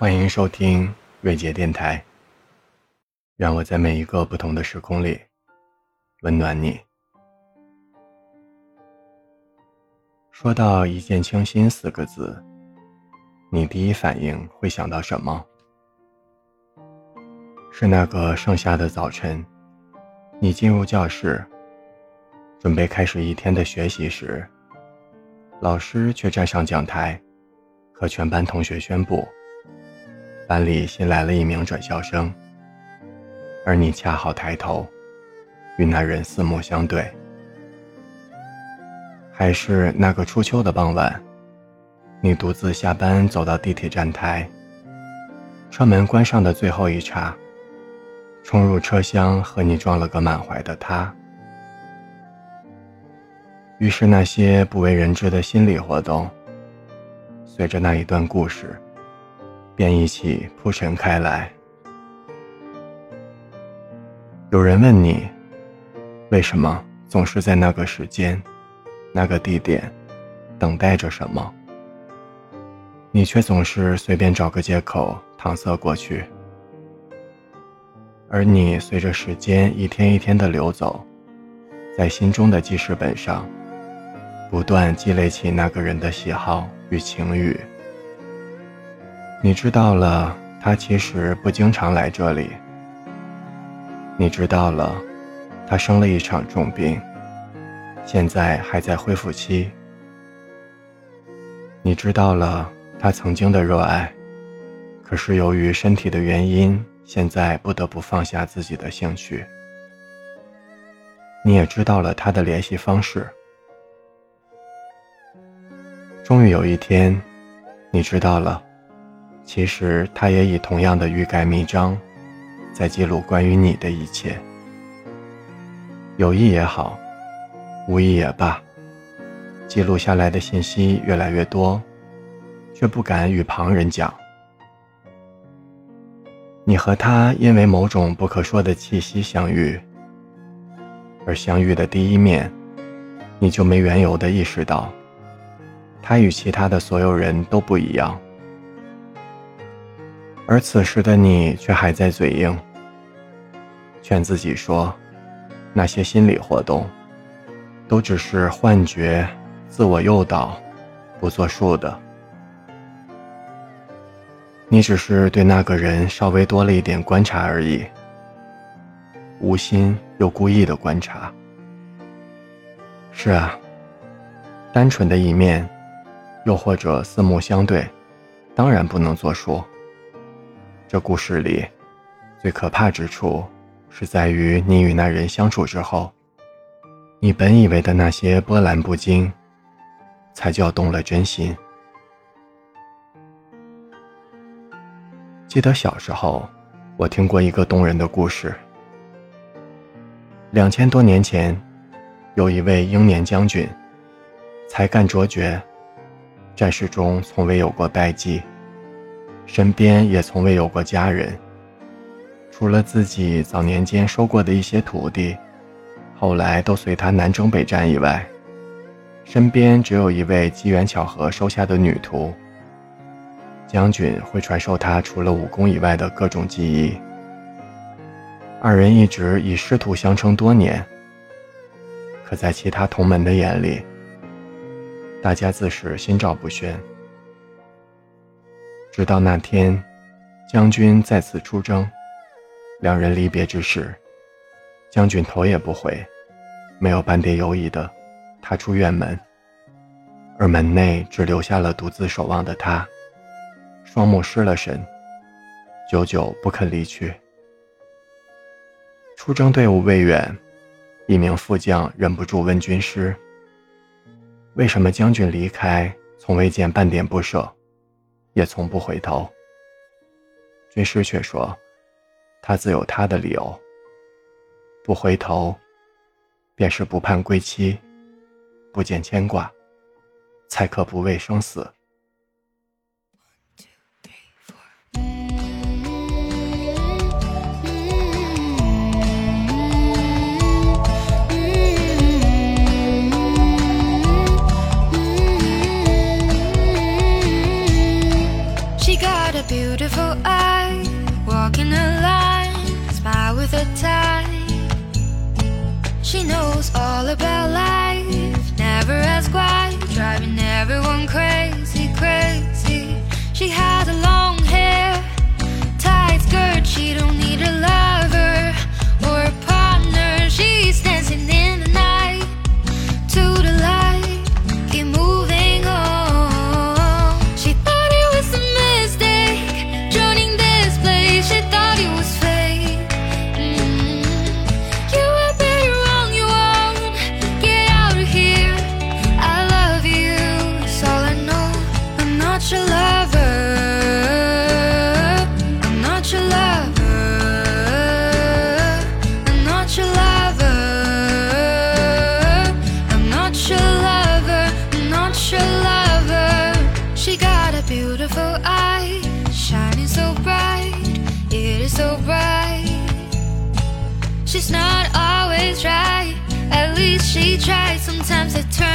欢迎收听瑞杰电台。让我在每一个不同的时空里温暖你。说到一见倾心四个字，你第一反应会想到什么？是那个盛夏的早晨，你进入教室，准备开始一天的学习时，老师却站上讲台，和全班同学宣布。班里新来了一名转校生，而你恰好抬头，与那人四目相对。还是那个初秋的傍晚，你独自下班走到地铁站台，车门关上的最后一刹，冲入车厢和你撞了个满怀的他。于是那些不为人知的心理活动，随着那一段故事。便一起铺陈开来。有人问你，为什么总是在那个时间、那个地点，等待着什么？你却总是随便找个借口搪塞过去。而你随着时间一天一天的流走，在心中的记事本上，不断积累起那个人的喜好与情欲。你知道了，他其实不经常来这里。你知道了，他生了一场重病，现在还在恢复期。你知道了，他曾经的热爱，可是由于身体的原因，现在不得不放下自己的兴趣。你也知道了他的联系方式。终于有一天，你知道了。其实他也以同样的欲盖弥彰，在记录关于你的一切。有意也好，无意也罢，记录下来的信息越来越多，却不敢与旁人讲。你和他因为某种不可说的气息相遇，而相遇的第一面，你就没缘由的意识到，他与其他的所有人都不一样。而此时的你却还在嘴硬，劝自己说，那些心理活动，都只是幻觉，自我诱导，不作数的。你只是对那个人稍微多了一点观察而已，无心又故意的观察。是啊，单纯的一面，又或者四目相对，当然不能作数。这故事里，最可怕之处，是在于你与那人相处之后，你本以为的那些波澜不惊，才叫动了真心。记得小时候，我听过一个动人的故事。两千多年前，有一位英年将军，才干卓绝，战事中从未有过败绩。身边也从未有过家人，除了自己早年间收过的一些徒弟，后来都随他南征北战以外，身边只有一位机缘巧合收下的女徒。将军会传授他除了武功以外的各种技艺。二人一直以师徒相称多年，可在其他同门的眼里，大家自是心照不宣。直到那天，将军再次出征，两人离别之时，将军头也不回，没有半点犹疑的踏出院门，而门内只留下了独自守望的他，双目失了神，久久不肯离去。出征队伍未远，一名副将忍不住问军师：“为什么将军离开，从未见半点不舍？”也从不回头。军师却说：“他自有他的理由。不回头，便是不盼归期，不见牵挂，才可不畏生死。” driving everyone crazy, crazy. She had a lot. Your lover. I'm not your lover. I'm not your lover. I'm not your lover. I'm not your lover. She got a beautiful eye, shining so bright. It is so bright. She's not always right. At least she tried. Sometimes it turned